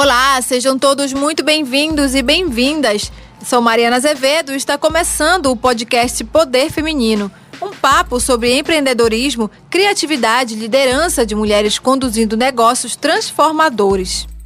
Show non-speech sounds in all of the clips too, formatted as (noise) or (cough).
Olá, sejam todos muito bem-vindos e bem-vindas. Sou Mariana Azevedo e está começando o podcast Poder Feminino. Um papo sobre empreendedorismo, criatividade e liderança de mulheres conduzindo negócios transformadores.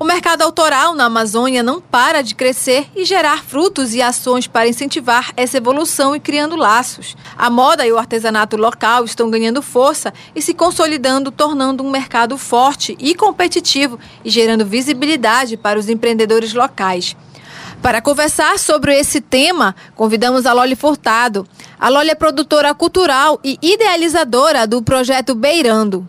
O mercado autoral na Amazônia não para de crescer e gerar frutos e ações para incentivar essa evolução e criando laços. A moda e o artesanato local estão ganhando força e se consolidando, tornando um mercado forte e competitivo e gerando visibilidade para os empreendedores locais. Para conversar sobre esse tema, convidamos a Loli Furtado. A Loli é produtora cultural e idealizadora do projeto Beirando.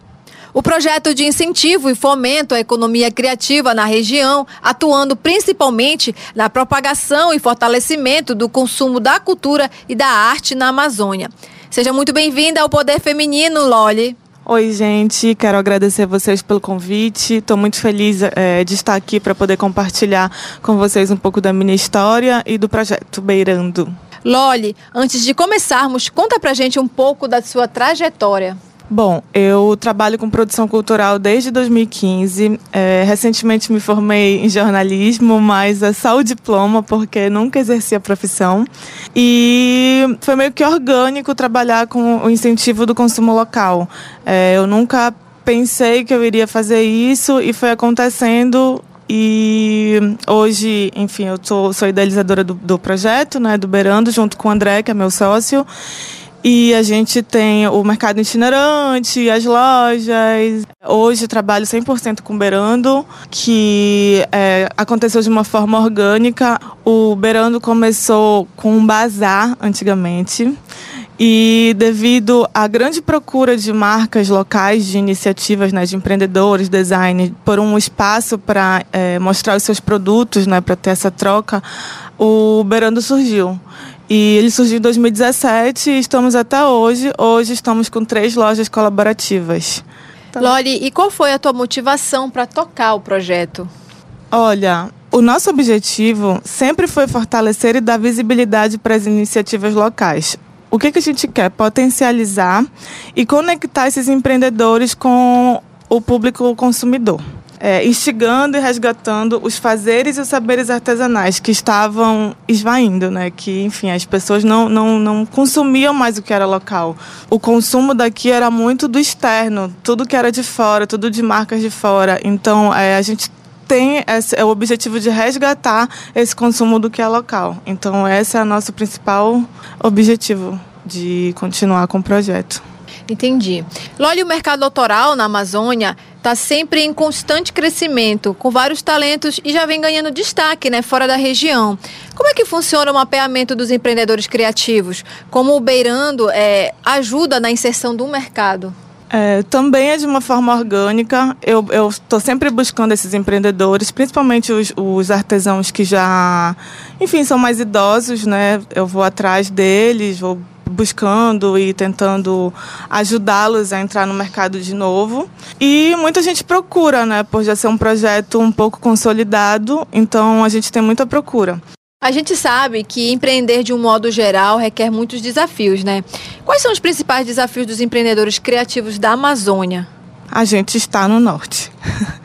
O projeto de incentivo e fomento à economia criativa na região, atuando principalmente na propagação e fortalecimento do consumo da cultura e da arte na Amazônia. Seja muito bem-vinda ao Poder Feminino, Loli. Oi, gente. Quero agradecer a vocês pelo convite. Estou muito feliz é, de estar aqui para poder compartilhar com vocês um pouco da minha história e do projeto Beirando. Loli, antes de começarmos, conta pra gente um pouco da sua trajetória. Bom, eu trabalho com produção cultural desde 2015. É, recentemente me formei em jornalismo, mas é só o diploma, porque nunca exerci a profissão. E foi meio que orgânico trabalhar com o incentivo do consumo local. É, eu nunca pensei que eu iria fazer isso e foi acontecendo e hoje, enfim, eu sou, sou idealizadora do, do projeto, né, do Beirando, junto com o André, que é meu sócio. E a gente tem o mercado itinerante, as lojas. Hoje trabalho 100% com Berando, que é, aconteceu de uma forma orgânica. O Berando começou com um bazar antigamente. E devido à grande procura de marcas locais, de iniciativas, né, de empreendedores, design, por um espaço para é, mostrar os seus produtos, né, para ter essa troca, o Berando surgiu. E ele surgiu em 2017 e estamos até hoje. Hoje estamos com três lojas colaborativas. Tá. Loli, e qual foi a tua motivação para tocar o projeto? Olha, o nosso objetivo sempre foi fortalecer e dar visibilidade para as iniciativas locais. O que, que a gente quer? Potencializar e conectar esses empreendedores com o público consumidor é, instigando e resgatando os fazeres e os saberes artesanais que estavam esvaindo, né? Que, enfim, as pessoas não, não, não consumiam mais o que era local. O consumo daqui era muito do externo, tudo que era de fora, tudo de marcas de fora. Então, é, a gente tem esse, é o objetivo de resgatar esse consumo do que é local. Então, esse é o nosso principal objetivo de continuar com o projeto. Entendi. Loli, o mercado autoral na Amazônia está sempre em constante crescimento, com vários talentos e já vem ganhando destaque né, fora da região. Como é que funciona o mapeamento dos empreendedores criativos? Como o Beirando é, ajuda na inserção do mercado? É, também é de uma forma orgânica. Eu estou sempre buscando esses empreendedores, principalmente os, os, artesãos que já, enfim, são mais idosos, né? Eu vou atrás deles, vou buscando e tentando ajudá-los a entrar no mercado de novo. E muita gente procura, né, por já ser um projeto um pouco consolidado, então a gente tem muita procura. A gente sabe que empreender de um modo geral requer muitos desafios, né? Quais são os principais desafios dos empreendedores criativos da Amazônia? A gente está no norte.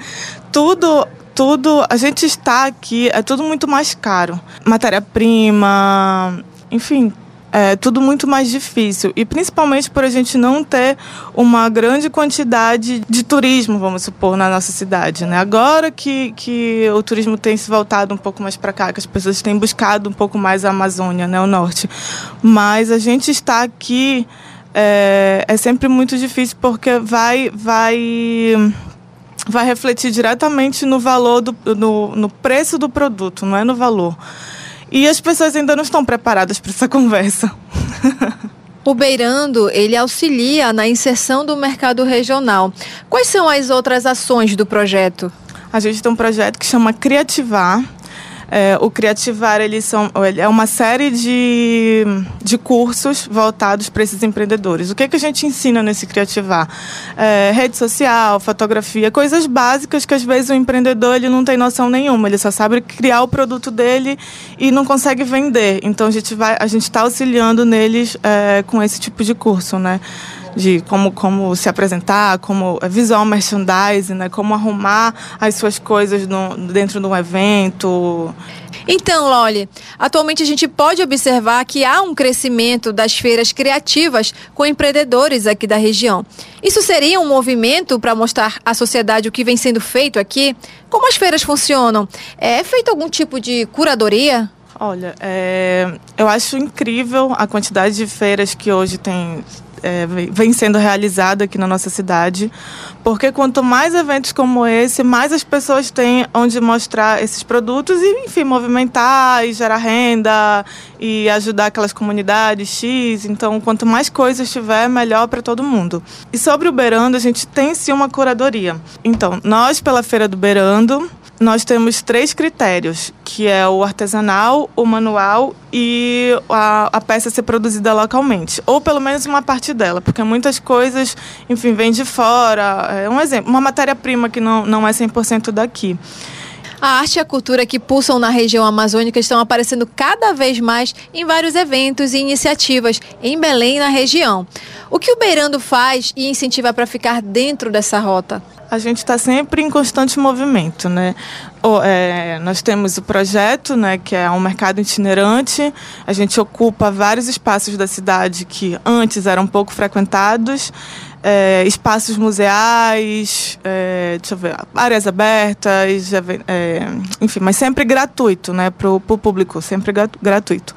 (laughs) tudo tudo, a gente está aqui, é tudo muito mais caro. Matéria-prima, enfim, é tudo muito mais difícil. E principalmente por a gente não ter uma grande quantidade de turismo, vamos supor, na nossa cidade. Né? Agora que, que o turismo tem se voltado um pouco mais para cá, que as pessoas têm buscado um pouco mais a Amazônia, né? o norte. Mas a gente está aqui é, é sempre muito difícil porque vai. vai vai refletir diretamente no valor do no, no preço do produto, não é no valor. E as pessoas ainda não estão preparadas para essa conversa. O Beirando, ele auxilia na inserção do mercado regional. Quais são as outras ações do projeto? A gente tem um projeto que chama Criativar, é, o Criativar eles são, é uma série de, de cursos voltados para esses empreendedores. O que, que a gente ensina nesse Criativar? É, rede social, fotografia, coisas básicas que às vezes o empreendedor ele não tem noção nenhuma. Ele só sabe criar o produto dele e não consegue vender. Então a gente vai, a gente está auxiliando neles é, com esse tipo de curso, né? De como, como se apresentar, como visual merchandising, né? como arrumar as suas coisas no, dentro de um evento. Então, Loli, atualmente a gente pode observar que há um crescimento das feiras criativas com empreendedores aqui da região. Isso seria um movimento para mostrar à sociedade o que vem sendo feito aqui? Como as feiras funcionam? É feito algum tipo de curadoria? Olha, é, eu acho incrível a quantidade de feiras que hoje tem é, vem sendo realizado aqui na nossa cidade, porque quanto mais eventos como esse, mais as pessoas têm onde mostrar esses produtos e, enfim, movimentar e gerar renda e ajudar aquelas comunidades X. Então, quanto mais coisas tiver, melhor para todo mundo. E sobre o Berando, a gente tem sim uma curadoria. Então, nós, pela Feira do Berando, nós temos três critérios, que é o artesanal, o manual e a, a, peça ser produzida localmente, ou pelo menos uma parte dela, porque muitas coisas, enfim, vêm de fora. É um exemplo, uma matéria-prima que não, não é 100% daqui. A arte e a cultura que pulsam na região amazônica estão aparecendo cada vez mais em vários eventos e iniciativas em Belém e na região. O que o Beirando faz e incentiva para ficar dentro dessa rota? A gente está sempre em constante movimento, né? O, é, nós temos o projeto, né, que é um mercado itinerante. A gente ocupa vários espaços da cidade que antes eram pouco frequentados. É, espaços museais, é, deixa eu ver, áreas abertas, é, enfim, mas sempre gratuito, né, para o público, sempre gratuito.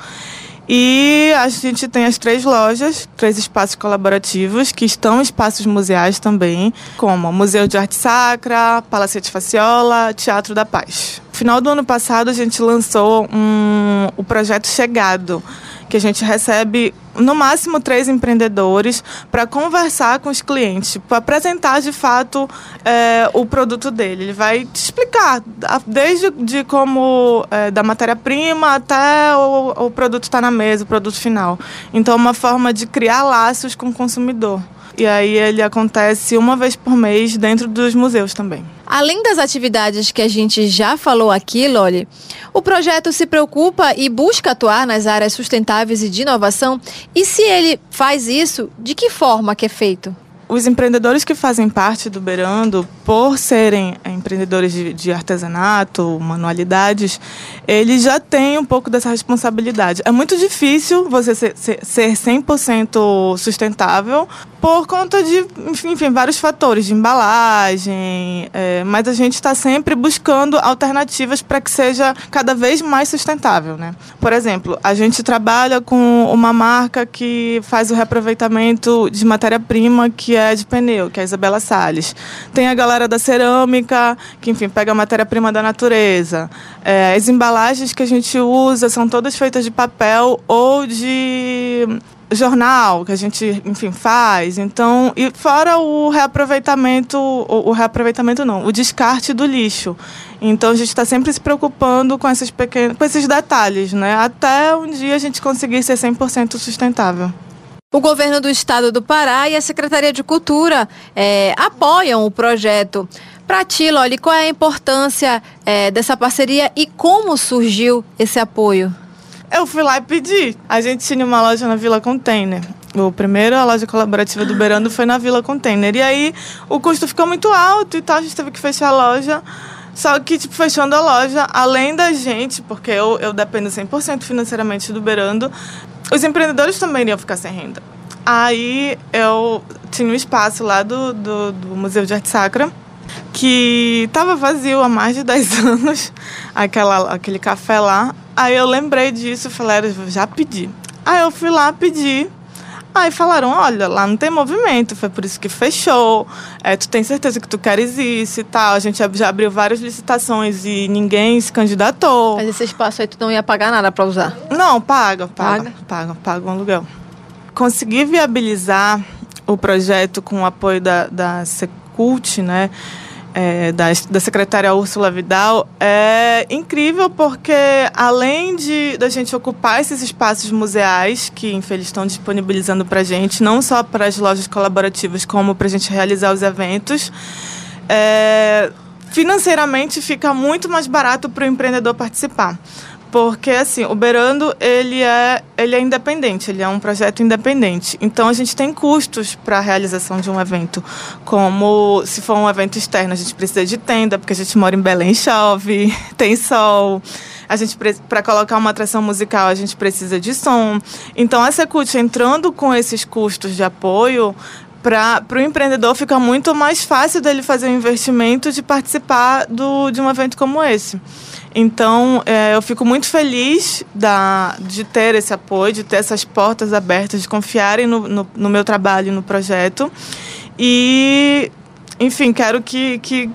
E a gente tem as três lojas, três espaços colaborativos, que estão espaços museais também, como Museu de Arte Sacra, Palacete Faciola, Teatro da Paz. No final do ano passado, a gente lançou um, o projeto Chegado, que a gente recebe no máximo três empreendedores para conversar com os clientes, para apresentar de fato é, o produto dele. Ele vai te explicar, desde de como é, da matéria-prima até o, o produto estar tá na mesa, o produto final. Então, é uma forma de criar laços com o consumidor. E aí ele acontece uma vez por mês dentro dos museus também. Além das atividades que a gente já falou aqui, Loli, o projeto se preocupa e busca atuar nas áreas sustentáveis e de inovação. E se ele faz isso, de que forma que é feito? Os empreendedores que fazem parte do Berando, por serem empreendedores de, de, artesanato, manualidades, eles já têm um pouco dessa responsabilidade. É muito difícil você ser, ser, ser 100% sustentável por conta de, enfim, vários fatores, de embalagem, é, mas a gente está sempre buscando alternativas para que seja cada vez mais sustentável. Né? Por exemplo, a gente trabalha com uma marca que faz o reaproveitamento de matéria-prima que é de pneu, que é a Isabela Salles. Tem a galera da cerâmica, que enfim, pega a matéria-prima da natureza. É, as embalagens que a gente usa são todas feitas de papel ou de jornal que a gente, enfim, faz. Então, e fora o reaproveitamento, o, o reaproveitamento não, o descarte do lixo. Então a gente está sempre se preocupando com esses pequenos, com esses detalhes, né? Até um dia a gente conseguir ser 100% sustentável. O governo do estado do Pará e a Secretaria de Cultura é, apoiam o projeto. Para ti, Loli, qual é a importância é, dessa parceria e como surgiu esse apoio? Eu fui lá e pedi. A gente tinha uma loja na Vila Container. O primeiro, a loja colaborativa do Berando foi na Vila Container. E aí o custo ficou muito alto e tal, a gente teve que fechar a loja. Só que, tipo, fechando a loja, além da gente, porque eu, eu dependo 100% financeiramente do Berando, os empreendedores também iriam ficar sem renda. Aí eu tinha um espaço lá do, do, do Museu de Arte Sacra que estava vazio há mais de 10 (laughs) anos, aquela, aquele café lá. Aí eu lembrei disso falei, já pedi. Aí eu fui lá pedir Aí falaram, olha, lá não tem movimento, foi por isso que fechou. É, tu tem certeza que tu queres isso e tal. A gente já abriu várias licitações e ninguém se candidatou. Mas esse espaço aí tu não ia pagar nada para usar? Não, paga, paga, paga, paga, paga um aluguel. Consegui viabilizar o projeto com o apoio da, da Secult, né? É, da, da secretária Úrsula Vidal é incrível porque, além de da gente ocupar esses espaços museais que, infelizmente, estão disponibilizando para gente, não só para as lojas colaborativas, como para a gente realizar os eventos, é, financeiramente fica muito mais barato para o empreendedor participar. Porque, assim, o Berando, ele é, ele é independente, ele é um projeto independente. Então, a gente tem custos para a realização de um evento. Como, se for um evento externo, a gente precisa de tenda, porque a gente mora em Belém, chove, (laughs) tem sol. A gente, para colocar uma atração musical, a gente precisa de som. Então, a Secult, entrando com esses custos de apoio, para o empreendedor fica muito mais fácil dele fazer o investimento de participar do, de um evento como esse. Então, é, eu fico muito feliz da, de ter esse apoio, de ter essas portas abertas, de confiarem no, no, no meu trabalho no projeto. E, enfim, quero que, que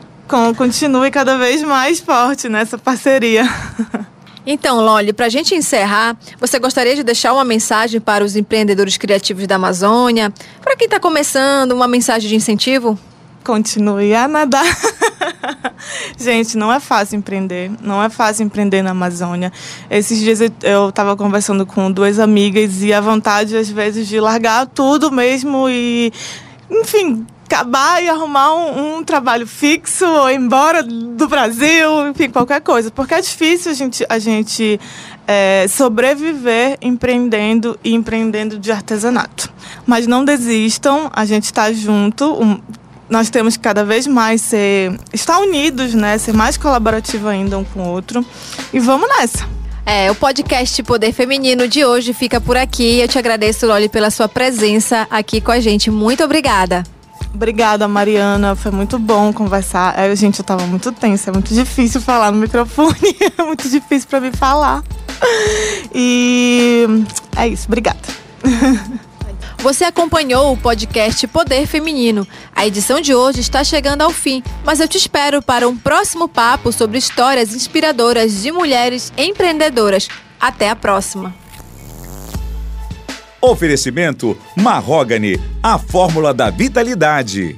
continue cada vez mais forte nessa parceria. (laughs) Então, Loli, para a gente encerrar, você gostaria de deixar uma mensagem para os empreendedores criativos da Amazônia? Para quem está começando, uma mensagem de incentivo? Continue a nadar. (laughs) Gente, não é fácil empreender. Não é fácil empreender na Amazônia. Esses dias eu estava conversando com duas amigas e a vontade, às vezes, de largar tudo mesmo e, enfim, acabar e arrumar um, um, trabalho fixo ou ir embora do Brasil, enfim, qualquer coisa. Porque é difícil a gente, a gente é, sobreviver empreendendo e empreendendo de artesanato. Mas não desistam, a gente está junto. Um, nós temos que cada vez mais ser estar unidos, né? Ser mais colaborativo ainda um com o outro. E vamos nessa. É, o podcast Poder Feminino de hoje fica por aqui. Eu te agradeço, Loli, pela sua presença aqui com a gente. Muito obrigada. Obrigada, Mariana. Foi muito bom conversar. É, gente, eu tava muito tensa. É muito difícil falar no microfone. (laughs) É muito difícil para mim falar. E é isso. Obrigada. Você acompanhou o podcast Poder Feminino. A edição de hoje está chegando ao fim, mas eu te espero para um próximo papo sobre histórias inspiradoras de mulheres empreendedoras. Até a próxima! Oferecimento Marrogane, a fórmula da vitalidade.